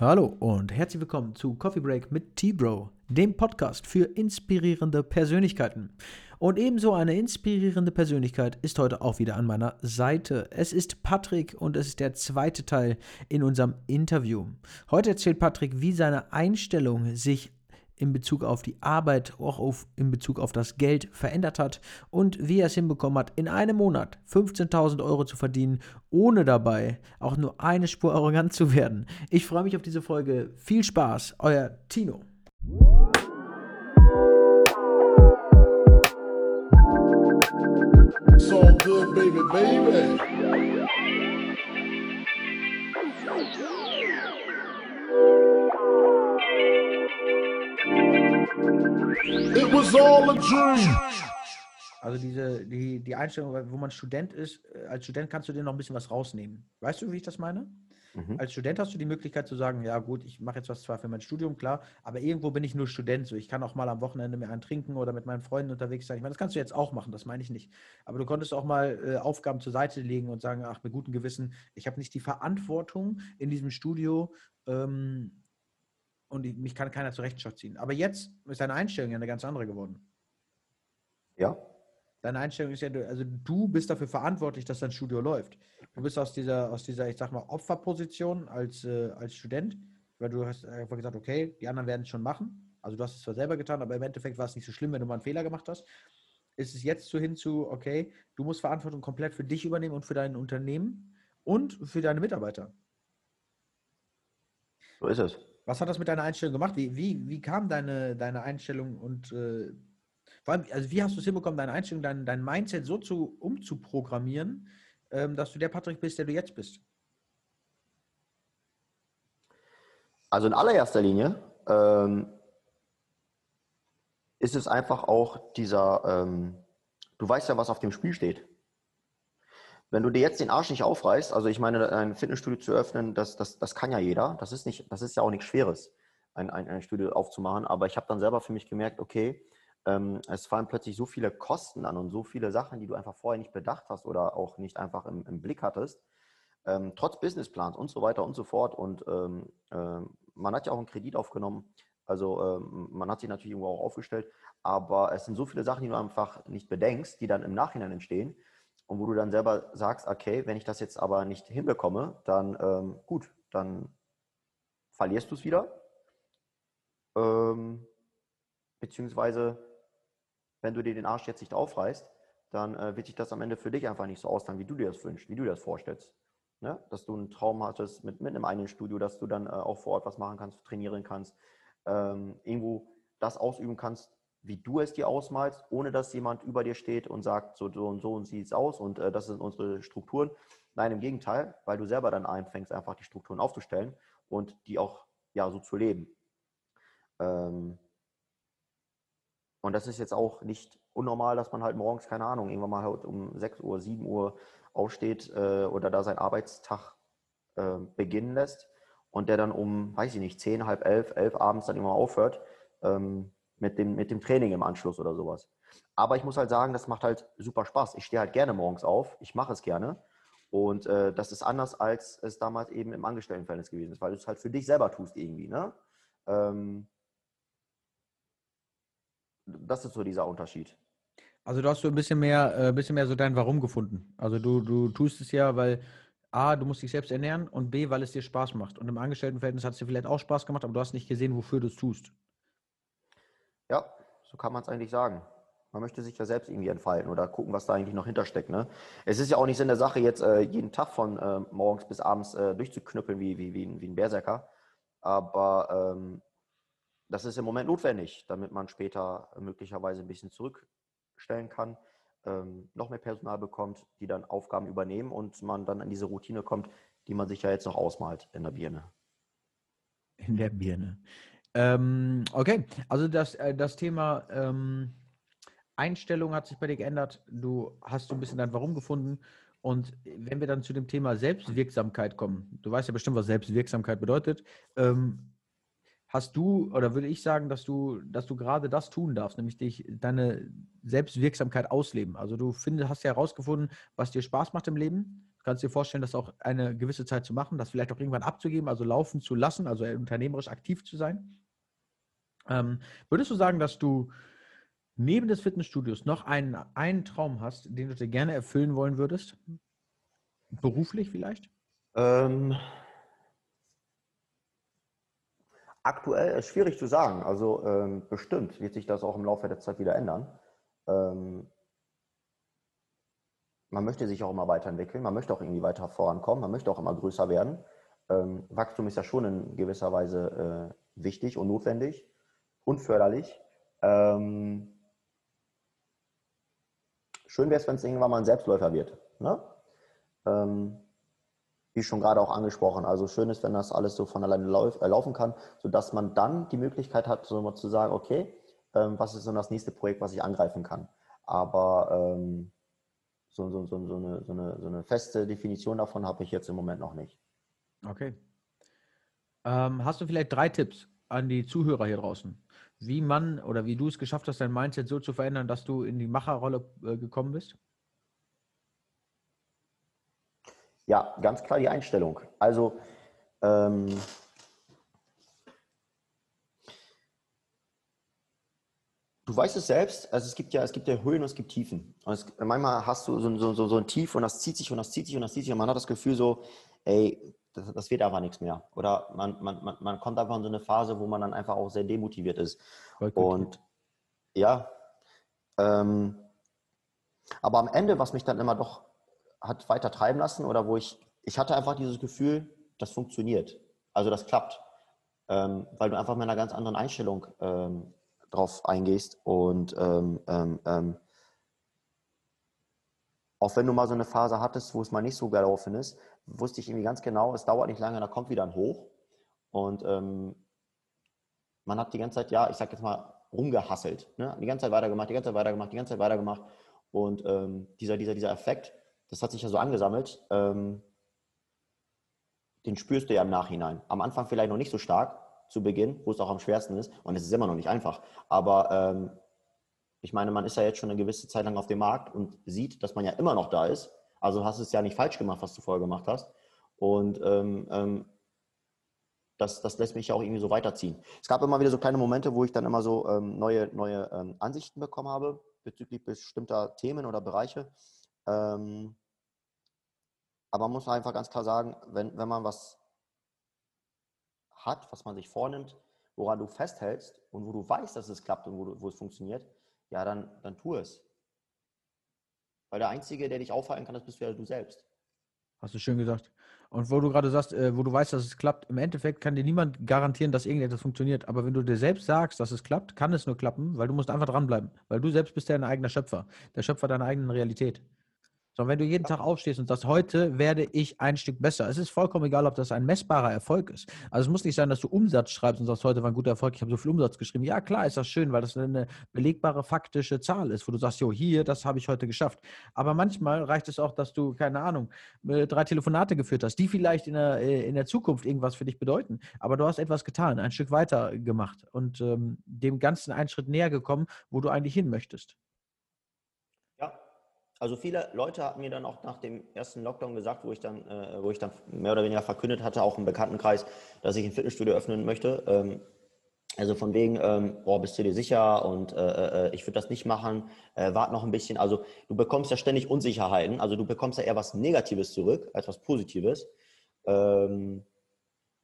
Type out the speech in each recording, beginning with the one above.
Hallo und herzlich willkommen zu Coffee Break mit T-Bro, dem Podcast für inspirierende Persönlichkeiten. Und ebenso eine inspirierende Persönlichkeit ist heute auch wieder an meiner Seite. Es ist Patrick und es ist der zweite Teil in unserem Interview. Heute erzählt Patrick, wie seine Einstellung sich in Bezug auf die Arbeit, auch auf, in Bezug auf das Geld verändert hat und wie er es hinbekommen hat, in einem Monat 15.000 Euro zu verdienen, ohne dabei auch nur eine Spur arrogant zu werden. Ich freue mich auf diese Folge. Viel Spaß, euer Tino. Good, baby, baby. It was all a dream. Also diese, die, die Einstellung, wo man Student ist, äh, als Student kannst du dir noch ein bisschen was rausnehmen. Weißt du, wie ich das meine? Mhm. Als Student hast du die Möglichkeit zu sagen, ja gut, ich mache jetzt was zwar für mein Studium, klar, aber irgendwo bin ich nur Student. So, ich kann auch mal am Wochenende mir einen trinken oder mit meinen Freunden unterwegs sein. Ich meine, das kannst du jetzt auch machen, das meine ich nicht. Aber du konntest auch mal äh, Aufgaben zur Seite legen und sagen, ach, mit gutem Gewissen, ich habe nicht die Verantwortung in diesem Studio, ähm, und mich kann keiner zur Rechenschaft ziehen. Aber jetzt ist deine Einstellung ja eine ganz andere geworden. Ja. Deine Einstellung ist ja, also du bist dafür verantwortlich, dass dein Studio läuft. Du bist aus dieser, aus dieser, ich sag mal, Opferposition als, äh, als Student, weil du hast einfach gesagt, okay, die anderen werden es schon machen. Also du hast es zwar selber getan, aber im Endeffekt war es nicht so schlimm, wenn du mal einen Fehler gemacht hast. Ist es jetzt so hin zu, okay, du musst Verantwortung komplett für dich übernehmen und für dein Unternehmen und für deine Mitarbeiter. So ist es. Was hat das mit deiner Einstellung gemacht? Wie, wie, wie kam deine, deine Einstellung und äh, vor allem, also wie hast du es hinbekommen, deine Einstellung, dein, dein Mindset so zu, umzuprogrammieren, ähm, dass du der Patrick bist, der du jetzt bist? Also in allererster Linie ähm, ist es einfach auch dieser, ähm, du weißt ja, was auf dem Spiel steht. Wenn du dir jetzt den Arsch nicht aufreißt, also ich meine, ein Fitnessstudio zu öffnen, das, das, das kann ja jeder. Das ist, nicht, das ist ja auch nichts Schweres, ein, ein, ein Studio aufzumachen. Aber ich habe dann selber für mich gemerkt, okay, ähm, es fallen plötzlich so viele Kosten an und so viele Sachen, die du einfach vorher nicht bedacht hast oder auch nicht einfach im, im Blick hattest. Ähm, trotz Businessplans und so weiter und so fort. Und ähm, äh, man hat ja auch einen Kredit aufgenommen. Also ähm, man hat sich natürlich irgendwo auch aufgestellt. Aber es sind so viele Sachen, die du einfach nicht bedenkst, die dann im Nachhinein entstehen und wo du dann selber sagst, okay, wenn ich das jetzt aber nicht hinbekomme, dann ähm, gut, dann verlierst du es wieder. Ähm, beziehungsweise, wenn du dir den Arsch jetzt nicht aufreißt, dann äh, wird sich das am Ende für dich einfach nicht so auslangen, wie du dir das wünschst, wie du dir das vorstellst. Ne? Dass du einen Traum hattest mit, mit einem eigenen Studio, dass du dann äh, auch vor Ort was machen kannst, trainieren kannst, ähm, irgendwo das ausüben kannst, wie du es dir ausmalst, ohne dass jemand über dir steht und sagt, so, so und so und sieht es aus und äh, das sind unsere Strukturen. Nein, im Gegenteil, weil du selber dann anfängst, einfach die Strukturen aufzustellen und die auch ja so zu leben. Ähm und das ist jetzt auch nicht unnormal, dass man halt morgens, keine Ahnung, irgendwann mal halt um 6 Uhr, 7 Uhr aufsteht äh, oder da seinen Arbeitstag äh, beginnen lässt und der dann um, weiß ich nicht, 10, halb 11, 11 abends dann immer aufhört. Ähm mit dem, mit dem Training im Anschluss oder sowas. Aber ich muss halt sagen, das macht halt super Spaß. Ich stehe halt gerne morgens auf, ich mache es gerne. Und äh, das ist anders, als es damals eben im Angestelltenverhältnis gewesen ist, weil du es halt für dich selber tust irgendwie. Ne? Ähm, das ist so dieser Unterschied. Also du hast so ein bisschen mehr, äh, bisschen mehr so dein Warum gefunden. Also du, du tust es ja, weil A, du musst dich selbst ernähren und B, weil es dir Spaß macht. Und im Angestelltenverhältnis hat es dir vielleicht auch Spaß gemacht, aber du hast nicht gesehen, wofür du es tust. Ja, so kann man es eigentlich sagen. Man möchte sich ja selbst irgendwie entfalten oder gucken, was da eigentlich noch hintersteckt. Ne? Es ist ja auch nicht Sinn der Sache, jetzt äh, jeden Tag von äh, morgens bis abends äh, durchzuknüppeln wie, wie, wie, ein, wie ein Berserker. Aber ähm, das ist im Moment notwendig, damit man später möglicherweise ein bisschen zurückstellen kann, ähm, noch mehr Personal bekommt, die dann Aufgaben übernehmen und man dann in diese Routine kommt, die man sich ja jetzt noch ausmalt in der Birne. In der Birne. Ähm, okay, also das, äh, das Thema ähm, Einstellung hat sich bei dir geändert. Du hast so ein bisschen dein Warum gefunden. Und wenn wir dann zu dem Thema Selbstwirksamkeit kommen, du weißt ja bestimmt, was Selbstwirksamkeit bedeutet. Ähm, hast du, oder würde ich sagen, dass du, dass du gerade das tun darfst, nämlich dich, deine Selbstwirksamkeit ausleben. Also du findest, hast ja herausgefunden, was dir Spaß macht im Leben, Kannst dir vorstellen, das auch eine gewisse Zeit zu machen, das vielleicht auch irgendwann abzugeben, also laufen zu lassen, also unternehmerisch aktiv zu sein? Ähm, würdest du sagen, dass du neben des Fitnessstudios noch einen, einen Traum hast, den du dir gerne erfüllen wollen würdest? Beruflich vielleicht? Ähm, aktuell ist schwierig zu sagen. Also ähm, bestimmt wird sich das auch im Laufe der Zeit wieder ändern. Ähm, man möchte sich auch immer weiterentwickeln, man möchte auch irgendwie weiter vorankommen, man möchte auch immer größer werden. Ähm, Wachstum ist ja schon in gewisser Weise äh, wichtig und notwendig und förderlich. Ähm, schön wäre es, wenn es irgendwann mal ein Selbstläufer wird. Ne? Ähm, wie schon gerade auch angesprochen, also schön ist, wenn das alles so von alleine lauf, äh, laufen kann, sodass man dann die Möglichkeit hat, so mal zu sagen, okay, ähm, was ist so das nächste Projekt, was ich angreifen kann. Aber ähm, so, so, so, so, eine, so, eine, so eine feste Definition davon habe ich jetzt im Moment noch nicht. Okay. Ähm, hast du vielleicht drei Tipps an die Zuhörer hier draußen, wie man oder wie du es geschafft hast, dein Mindset so zu verändern, dass du in die Macherrolle äh, gekommen bist? Ja, ganz klar die Einstellung. Also ähm, du weißt es selbst, also es gibt ja, es gibt ja Höhen und es gibt Tiefen. Und es, manchmal hast du so, so, so, so ein Tief und das zieht sich und das zieht sich und das zieht sich und man hat das Gefühl so, ey, das, das wird einfach nichts mehr. Oder man, man, man, man kommt einfach in so eine Phase, wo man dann einfach auch sehr demotiviert ist. Und ja, ähm, aber am Ende, was mich dann immer doch hat weiter treiben lassen oder wo ich, ich hatte einfach dieses Gefühl, das funktioniert. Also das klappt. Ähm, weil du einfach mit einer ganz anderen Einstellung ähm, drauf eingehst und ähm, ähm, ähm, auch wenn du mal so eine Phase hattest, wo es mal nicht so gelaufen ist, wusste ich irgendwie ganz genau, es dauert nicht lange, da kommt wieder ein Hoch und ähm, man hat die ganze Zeit, ja, ich sag jetzt mal, rumgehasselt. Ne? Die ganze Zeit weitergemacht, die ganze Zeit weitergemacht, die ganze Zeit weitergemacht und dieser, dieser, dieser Effekt, das hat sich ja so angesammelt, ähm, den spürst du ja im Nachhinein. Am Anfang vielleicht noch nicht so stark, zu Beginn, wo es auch am schwersten ist. Und es ist immer noch nicht einfach. Aber ähm, ich meine, man ist ja jetzt schon eine gewisse Zeit lang auf dem Markt und sieht, dass man ja immer noch da ist. Also hast du es ja nicht falsch gemacht, was du vorher gemacht hast. Und ähm, ähm, das, das lässt mich ja auch irgendwie so weiterziehen. Es gab immer wieder so kleine Momente, wo ich dann immer so ähm, neue, neue ähm, Ansichten bekommen habe bezüglich bestimmter Themen oder Bereiche. Ähm, aber man muss einfach ganz klar sagen, wenn, wenn man was hat, was man sich vornimmt, woran du festhältst und wo du weißt, dass es klappt und wo, du, wo es funktioniert, ja, dann, dann tu es. Weil der Einzige, der dich aufhalten kann, das bist ja du selbst. Hast du schön gesagt. Und wo du gerade sagst, äh, wo du weißt, dass es klappt, im Endeffekt kann dir niemand garantieren, dass irgendetwas funktioniert. Aber wenn du dir selbst sagst, dass es klappt, kann es nur klappen, weil du musst einfach dranbleiben. Weil du selbst bist ja dein eigener Schöpfer. Der Schöpfer deiner eigenen Realität. Sondern wenn du jeden Tag aufstehst und sagst, heute werde ich ein Stück besser. Es ist vollkommen egal, ob das ein messbarer Erfolg ist. Also es muss nicht sein, dass du Umsatz schreibst und sagst, heute war ein guter Erfolg, ich habe so viel Umsatz geschrieben. Ja, klar ist das schön, weil das eine belegbare, faktische Zahl ist, wo du sagst, jo, hier, das habe ich heute geschafft. Aber manchmal reicht es auch, dass du, keine Ahnung, äh, drei Telefonate geführt hast, die vielleicht in der, äh, in der Zukunft irgendwas für dich bedeuten. Aber du hast etwas getan, ein Stück weiter gemacht und ähm, dem Ganzen einen Schritt näher gekommen, wo du eigentlich hin möchtest. Also viele Leute hatten mir dann auch nach dem ersten Lockdown gesagt, wo ich dann, äh, wo ich dann mehr oder weniger verkündet hatte, auch im Bekanntenkreis, dass ich ein Fitnessstudio öffnen möchte. Ähm, also von wegen, ähm, boah, bist du dir sicher und äh, äh, ich würde das nicht machen, äh, wart noch ein bisschen. Also du bekommst ja ständig Unsicherheiten, also du bekommst ja eher was Negatives zurück als was Positives, ähm,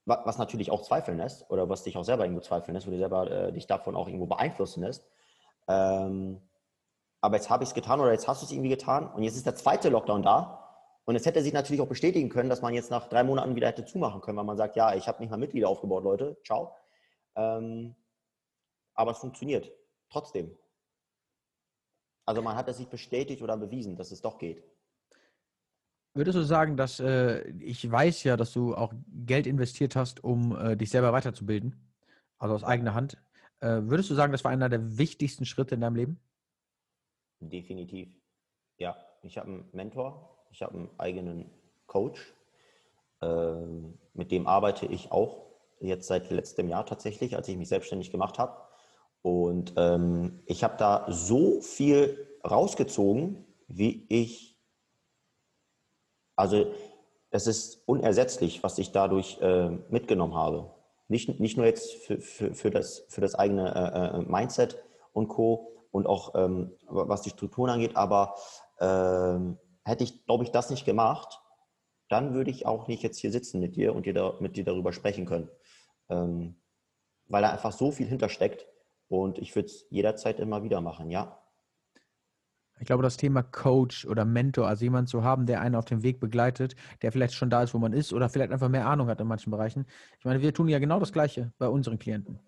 was, was, natürlich auch zweifeln lässt oder was dich auch selber irgendwo zweifeln lässt, wo du selber äh, dich davon auch irgendwo beeinflussen lässt. Ähm, aber jetzt habe ich es getan oder jetzt hast du es irgendwie getan und jetzt ist der zweite Lockdown da. Und es hätte sich natürlich auch bestätigen können, dass man jetzt nach drei Monaten wieder hätte zumachen können, weil man sagt, ja, ich habe nicht mal Mitglieder aufgebaut, Leute, ciao. Ähm, aber es funktioniert trotzdem. Also man hat es sich bestätigt oder bewiesen, dass es doch geht. Würdest du sagen, dass äh, ich weiß ja, dass du auch Geld investiert hast, um äh, dich selber weiterzubilden, also aus eigener Hand. Äh, würdest du sagen, das war einer der wichtigsten Schritte in deinem Leben? Definitiv. Ja, ich habe einen Mentor, ich habe einen eigenen Coach. Ähm, mit dem arbeite ich auch jetzt seit letztem Jahr tatsächlich, als ich mich selbstständig gemacht habe. Und ähm, ich habe da so viel rausgezogen, wie ich Also es ist unersetzlich, was ich dadurch äh, mitgenommen habe. Nicht, nicht nur jetzt für, für, für, das, für das eigene äh, äh Mindset und Co. und auch ähm, was die Strukturen angeht, aber ähm, hätte ich, glaube ich, das nicht gemacht, dann würde ich auch nicht jetzt hier sitzen mit dir und dir da, mit dir darüber sprechen können. Ähm, weil da einfach so viel hintersteckt und ich würde es jederzeit immer wieder machen, ja. Ich glaube, das Thema Coach oder Mentor, also jemand zu haben, der einen auf dem Weg begleitet, der vielleicht schon da ist, wo man ist oder vielleicht einfach mehr Ahnung hat in manchen Bereichen. Ich meine, wir tun ja genau das Gleiche bei unseren Klienten.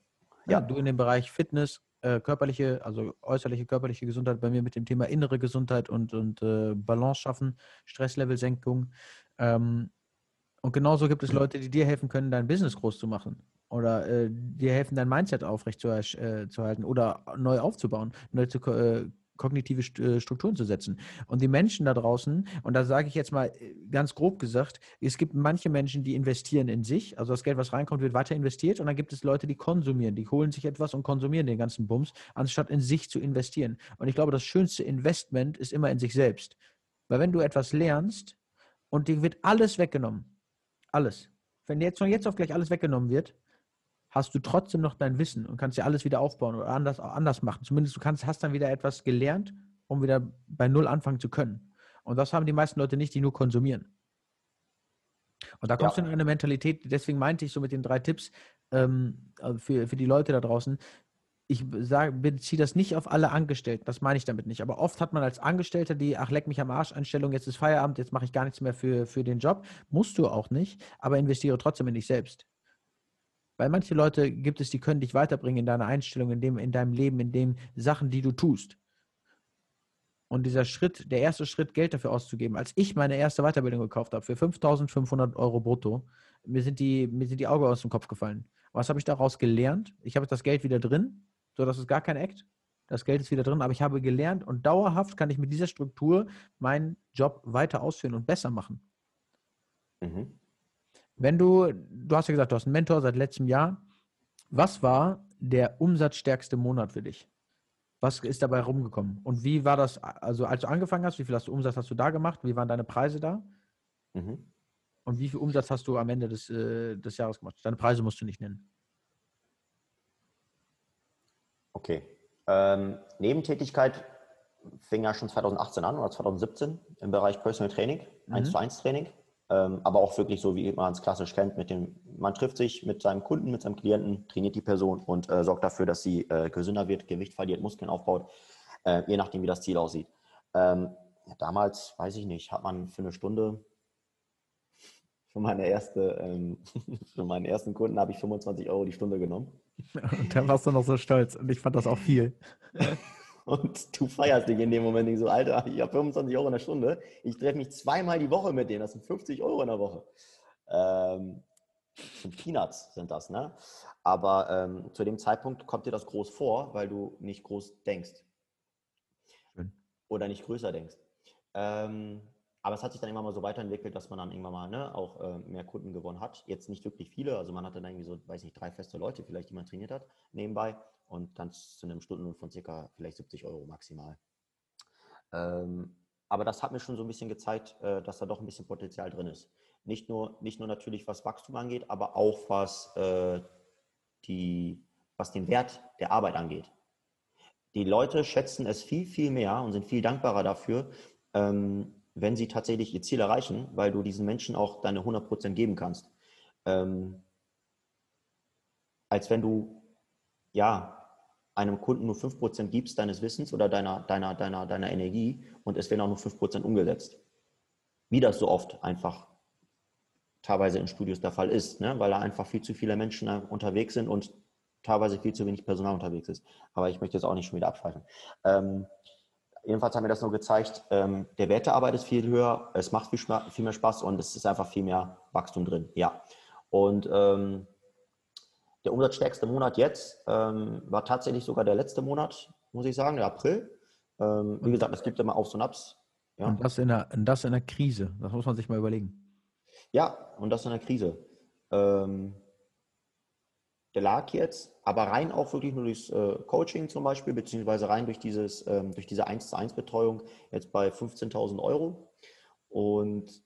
Ja, du in dem Bereich Fitness, äh, körperliche, also äußerliche körperliche Gesundheit, bei mir mit dem Thema innere Gesundheit und, und äh, Balance schaffen, Stresslevelsenkung. Ähm, und genauso gibt es Leute, die dir helfen können, dein Business groß zu machen oder äh, dir helfen, dein Mindset aufrechtzuerhalten zu, äh, oder neu aufzubauen, neu zu äh, kognitive äh, Strukturen zu setzen. Und die Menschen da draußen, und da sage ich jetzt mal äh, ganz grob gesagt, es gibt manche Menschen, die investieren in sich, also das Geld, was reinkommt, wird weiter investiert, und dann gibt es Leute, die konsumieren, die holen sich etwas und konsumieren den ganzen Bums, anstatt in sich zu investieren. Und ich glaube, das schönste Investment ist immer in sich selbst. Weil wenn du etwas lernst und dir wird alles weggenommen, alles, wenn jetzt von jetzt auf gleich alles weggenommen wird, hast du trotzdem noch dein Wissen und kannst ja alles wieder aufbauen oder anders, anders machen. Zumindest du kannst, hast dann wieder etwas gelernt, um wieder bei Null anfangen zu können. Und das haben die meisten Leute nicht, die nur konsumieren. Und da kommst ja. du in eine Mentalität, deswegen meinte ich so mit den drei Tipps ähm, also für, für die Leute da draußen, ich sage, beziehe das nicht auf alle Angestellten, das meine ich damit nicht. Aber oft hat man als Angestellter die, ach, leck mich am Arsch, Einstellung, jetzt ist Feierabend, jetzt mache ich gar nichts mehr für, für den Job. Musst du auch nicht, aber investiere trotzdem in dich selbst. Weil manche Leute gibt es, die können dich weiterbringen in deiner Einstellung, in, dem, in deinem Leben, in den Sachen, die du tust. Und dieser Schritt, der erste Schritt, Geld dafür auszugeben, als ich meine erste Weiterbildung gekauft habe für 5.500 Euro brutto, mir sind, die, mir sind die Augen aus dem Kopf gefallen. Was habe ich daraus gelernt? Ich habe das Geld wieder drin, so das ist gar kein Act. Das Geld ist wieder drin, aber ich habe gelernt und dauerhaft kann ich mit dieser Struktur meinen Job weiter ausführen und besser machen. Mhm. Wenn du, du hast ja gesagt, du hast einen Mentor seit letztem Jahr. Was war der umsatzstärkste Monat für dich? Was ist dabei rumgekommen? Und wie war das, also als du angefangen hast, wie viel hast du Umsatz hast du da gemacht? Wie waren deine Preise da? Mhm. Und wie viel Umsatz hast du am Ende des, äh, des Jahres gemacht? Deine Preise musst du nicht nennen. Okay. Ähm, Nebentätigkeit fing ja schon 2018 an oder 2017 im Bereich Personal Training, mhm. 1 zu 1 Training. Ähm, aber auch wirklich so, wie man es klassisch kennt, mit dem, man trifft sich mit seinem Kunden, mit seinem Klienten, trainiert die Person und äh, sorgt dafür, dass sie äh, gesünder wird, Gewicht verliert, Muskeln aufbaut, äh, je nachdem, wie das Ziel aussieht. Ähm, ja, damals, weiß ich nicht, hat man für eine Stunde, für meine erste, ähm, für meinen ersten Kunden habe ich 25 Euro die Stunde genommen. Und dann warst du noch so stolz und ich fand das auch viel. Und du feierst dich in dem Moment nicht so, Alter, ich habe 25 Euro in der Stunde. Ich treffe mich zweimal die Woche mit denen. Das sind 50 Euro in der Woche. Ähm, Peanuts sind das, ne? Aber ähm, zu dem Zeitpunkt kommt dir das groß vor, weil du nicht groß denkst. Schön. Oder nicht größer denkst. Ähm, aber es hat sich dann irgendwann mal so weiterentwickelt, dass man dann irgendwann mal ne, auch äh, mehr Kunden gewonnen hat. Jetzt nicht wirklich viele, also man hatte dann irgendwie so, weiß nicht, drei feste Leute vielleicht, die man trainiert hat nebenbei und dann zu einem Stundenlohn von circa vielleicht 70 Euro maximal. Ähm, aber das hat mir schon so ein bisschen gezeigt, äh, dass da doch ein bisschen Potenzial drin ist. Nicht nur, nicht nur natürlich, was Wachstum angeht, aber auch was, äh, die, was den Wert der Arbeit angeht. Die Leute schätzen es viel, viel mehr und sind viel dankbarer dafür, ähm, wenn sie tatsächlich ihr Ziel erreichen, weil du diesen Menschen auch deine 100% geben kannst. Ähm, als wenn du, ja, einem Kunden nur 5% gibst deines Wissens oder deiner, deiner, deiner, deiner Energie und es werden auch nur 5% umgesetzt. Wie das so oft einfach teilweise in Studios der Fall ist, ne? weil da einfach viel zu viele Menschen unterwegs sind und teilweise viel zu wenig Personal unterwegs ist. Aber ich möchte jetzt auch nicht schon wieder abschweifen. Ähm, jedenfalls haben mir das nur gezeigt, ähm, der Wert der Arbeit ist viel höher, es macht viel, viel, mehr Spaß und es ist einfach viel mehr Wachstum drin. Ja. Und ähm, der umsatzstärkste Monat jetzt ähm, war tatsächlich sogar der letzte Monat, muss ich sagen, der April. Ähm, wie gesagt, es gibt immer Aufs und Abs. Ja. Und das in, der, das in der Krise, das muss man sich mal überlegen. Ja, und das in der Krise. Ähm, der lag jetzt, aber rein auch wirklich nur durchs äh, Coaching zum Beispiel, beziehungsweise rein durch, dieses, ähm, durch diese 1 zu 1 Betreuung jetzt bei 15.000 Euro. Und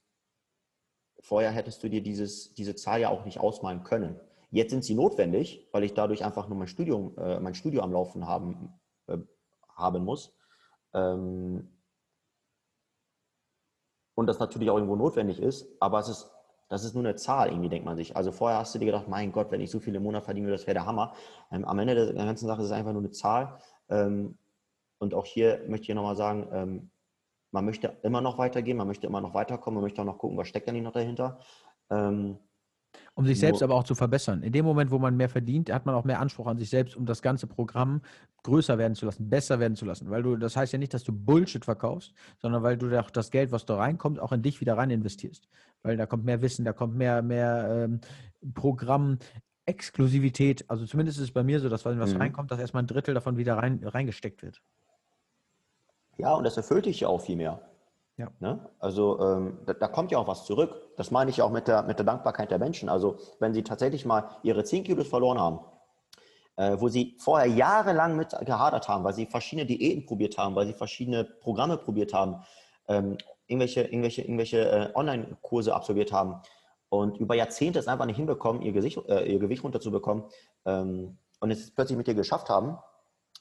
vorher hättest du dir dieses, diese Zahl ja auch nicht ausmalen können. Jetzt sind sie notwendig, weil ich dadurch einfach nur mein Studium, äh, mein Studio am Laufen haben, äh, haben muss. Ähm, und das natürlich auch irgendwo notwendig ist, aber es ist, das ist nur eine Zahl, irgendwie denkt man sich. Also vorher hast du dir gedacht, mein Gott, wenn ich so viele im Monat verdiene, das wäre der Hammer. Ähm, am Ende der ganzen Sache ist es einfach nur eine Zahl. Ähm, und auch hier möchte ich nochmal sagen, ähm, man möchte immer noch weitergehen, man möchte immer noch weiterkommen, man möchte auch noch gucken, was steckt denn noch dahinter. Ähm, um sich selbst aber auch zu verbessern. In dem Moment, wo man mehr verdient, hat man auch mehr Anspruch an sich selbst, um das ganze Programm größer werden zu lassen, besser werden zu lassen. Weil du, das heißt ja nicht, dass du Bullshit verkaufst, sondern weil du auch das Geld, was da reinkommt, auch in dich wieder rein investierst. Weil da kommt mehr Wissen, da kommt mehr, mehr ähm, Programm, Exklusivität. Also zumindest ist es bei mir so, dass wenn was mhm. reinkommt, dass erstmal ein Drittel davon wieder rein, reingesteckt wird. Ja, und das erfüllt dich ja auch viel mehr. Ja. Ne? Also ähm, da, da, kommt ja auch was zurück. Das meine ich auch mit der, mit der Dankbarkeit der Menschen. Also wenn sie tatsächlich mal ihre 10 Kilos verloren haben, äh, wo sie vorher jahrelang mit gehadert haben, weil sie verschiedene Diäten probiert haben, weil sie verschiedene Programme probiert haben, ähm, irgendwelche, irgendwelche, irgendwelche äh, Online-Kurse absolviert haben und über Jahrzehnte es einfach nicht hinbekommen, ihr, Gesicht, äh, ihr Gewicht runterzubekommen ähm, und es plötzlich mit dir geschafft haben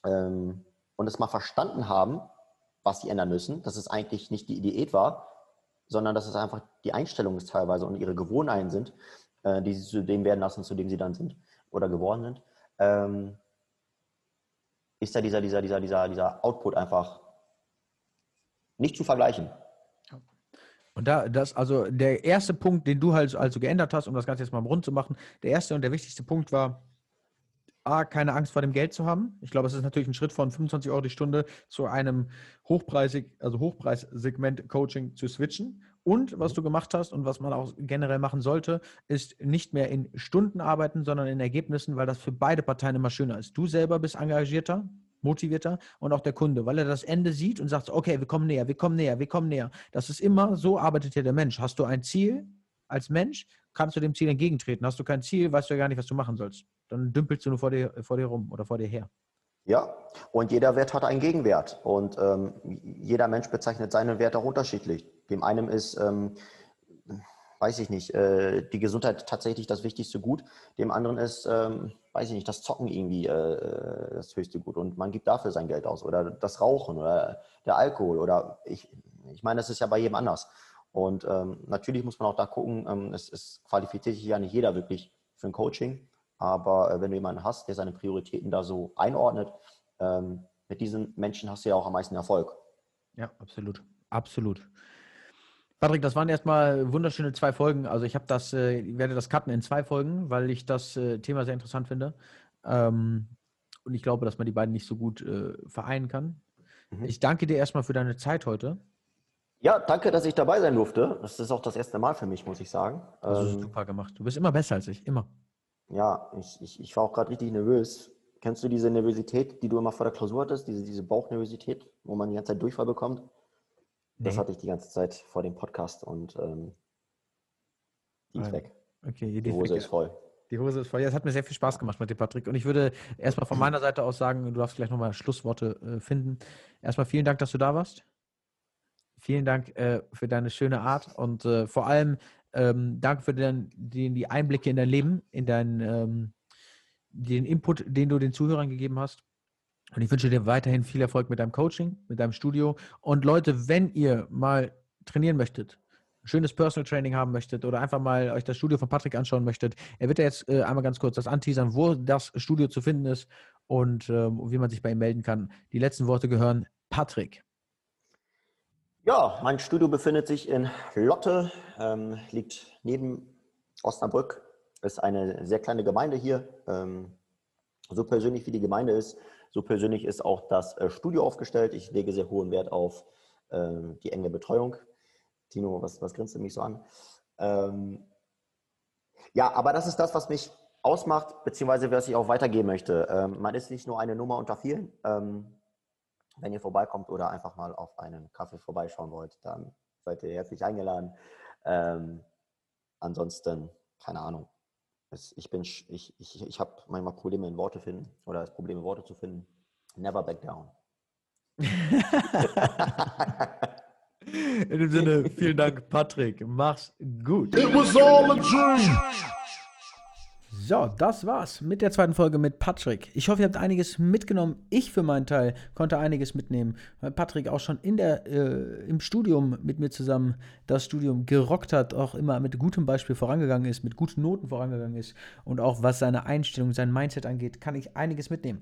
ähm, und es mal verstanden haben, was sie ändern müssen, dass es eigentlich nicht die Diät war, sondern dass es einfach die Einstellung ist teilweise und ihre Gewohnheiten sind, äh, die sie zu dem werden lassen, zu dem sie dann sind oder geworden sind, ähm, ist da dieser, dieser, dieser, dieser, dieser Output einfach nicht zu vergleichen. Und da, das, also der erste Punkt, den du halt also geändert hast, um das Ganze jetzt mal rund zu machen, der erste und der wichtigste Punkt war, A, keine Angst vor dem Geld zu haben. Ich glaube, es ist natürlich ein Schritt von 25 Euro die Stunde zu einem Hochpreisig, also Hochpreissegment Coaching zu switchen. Und was du gemacht hast und was man auch generell machen sollte, ist nicht mehr in Stunden arbeiten, sondern in Ergebnissen, weil das für beide Parteien immer schöner ist. Du selber bist engagierter, motivierter und auch der Kunde, weil er das Ende sieht und sagt, okay, wir kommen näher, wir kommen näher, wir kommen näher. Das ist immer, so arbeitet ja der Mensch. Hast du ein Ziel als Mensch, kannst du dem Ziel entgegentreten. Hast du kein Ziel, weißt du ja gar nicht, was du machen sollst. Dann dümpelst du nur vor dir, vor dir rum oder vor dir her. Ja, und jeder Wert hat einen Gegenwert. Und ähm, jeder Mensch bezeichnet seinen Wert auch unterschiedlich. Dem einen ist, ähm, weiß ich nicht, äh, die Gesundheit tatsächlich das wichtigste Gut. Dem anderen ist, ähm, weiß ich nicht, das Zocken irgendwie äh, das höchste Gut. Und man gibt dafür sein Geld aus. Oder das Rauchen oder der Alkohol. Oder ich, ich meine, das ist ja bei jedem anders. Und ähm, natürlich muss man auch da gucken, ähm, es, es, qualifiziert sich ja nicht jeder wirklich für ein Coaching, aber äh, wenn du jemanden hast, der seine Prioritäten da so einordnet, ähm, mit diesen Menschen hast du ja auch am meisten Erfolg. Ja, absolut. Absolut. Patrick, das waren erstmal wunderschöne zwei Folgen. Also ich habe das, äh, ich werde das cutten in zwei Folgen, weil ich das äh, Thema sehr interessant finde. Ähm, und ich glaube, dass man die beiden nicht so gut äh, vereinen kann. Mhm. Ich danke dir erstmal für deine Zeit heute. Ja, danke, dass ich dabei sein durfte. Das ist auch das erste Mal für mich, muss ich sagen. Das ist ähm, super gemacht. Du bist immer besser als ich, immer. Ja, ich, ich, ich war auch gerade richtig nervös. Kennst du diese Nervosität, die du immer vor der Klausur hattest, diese, diese Bauchnervosität, wo man die ganze Zeit Durchfall bekommt? Das hatte ich die ganze Zeit vor dem Podcast und ähm, die ist weg. Okay, die, die Hose ist voll. Die Hose ist voll. Ja, es hat mir sehr viel Spaß gemacht mit dir, Patrick. Und ich würde erstmal von meiner Seite aus sagen, du darfst gleich nochmal Schlussworte äh, finden. Erstmal vielen Dank, dass du da warst. Vielen Dank äh, für deine schöne Art und äh, vor allem ähm, danke für den, den, die Einblicke in dein Leben, in dein, ähm, den Input, den du den Zuhörern gegeben hast. Und ich wünsche dir weiterhin viel Erfolg mit deinem Coaching, mit deinem Studio. Und Leute, wenn ihr mal trainieren möchtet, ein schönes Personal Training haben möchtet oder einfach mal euch das Studio von Patrick anschauen möchtet, er wird ja jetzt äh, einmal ganz kurz das anteasern, wo das Studio zu finden ist und äh, wie man sich bei ihm melden kann. Die letzten Worte gehören Patrick. Ja, mein Studio befindet sich in Lotte, ähm, liegt neben Osnabrück, ist eine sehr kleine Gemeinde hier. Ähm, so persönlich wie die Gemeinde ist, so persönlich ist auch das äh, Studio aufgestellt. Ich lege sehr hohen Wert auf ähm, die enge Betreuung. Tino, was, was grinst du mich so an? Ähm, ja, aber das ist das, was mich ausmacht, beziehungsweise was ich auch weitergeben möchte. Ähm, man ist nicht nur eine Nummer unter vielen. Ähm, wenn ihr vorbeikommt oder einfach mal auf einen Kaffee vorbeischauen wollt, dann seid ihr herzlich eingeladen. Ähm, ansonsten, keine Ahnung. Es, ich bin, ich, ich, ich habe manchmal Probleme in Worte finden oder das Problem Worte zu finden. Never back down. In dem Sinne, vielen Dank, Patrick. Mach's gut. It was all a dream. So, das war's mit der zweiten Folge mit Patrick. Ich hoffe, ihr habt einiges mitgenommen. Ich für meinen Teil konnte einiges mitnehmen, weil Patrick auch schon in der, äh, im Studium mit mir zusammen das Studium gerockt hat, auch immer mit gutem Beispiel vorangegangen ist, mit guten Noten vorangegangen ist und auch was seine Einstellung, sein Mindset angeht, kann ich einiges mitnehmen.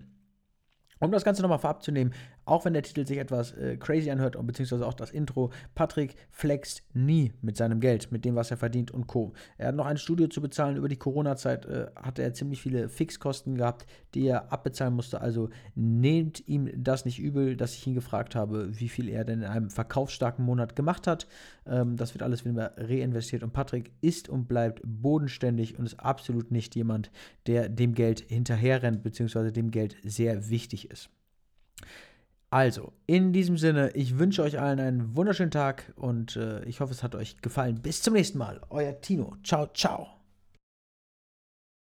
Um das Ganze nochmal vorab zu nehmen, auch wenn der Titel sich etwas äh, crazy anhört, beziehungsweise auch das Intro, Patrick flext nie mit seinem Geld, mit dem, was er verdient und Co. Er hat noch ein Studio zu bezahlen. Über die Corona-Zeit äh, hatte er ziemlich viele Fixkosten gehabt, die er abbezahlen musste. Also nehmt ihm das nicht übel, dass ich ihn gefragt habe, wie viel er denn in einem verkaufsstarken Monat gemacht hat. Ähm, das wird alles wieder reinvestiert. Und Patrick ist und bleibt bodenständig und ist absolut nicht jemand, der dem Geld hinterherrennt, beziehungsweise dem Geld sehr wichtig ist. Also, in diesem Sinne, ich wünsche euch allen einen wunderschönen Tag und äh, ich hoffe, es hat euch gefallen. Bis zum nächsten Mal. Euer Tino. Ciao, ciao.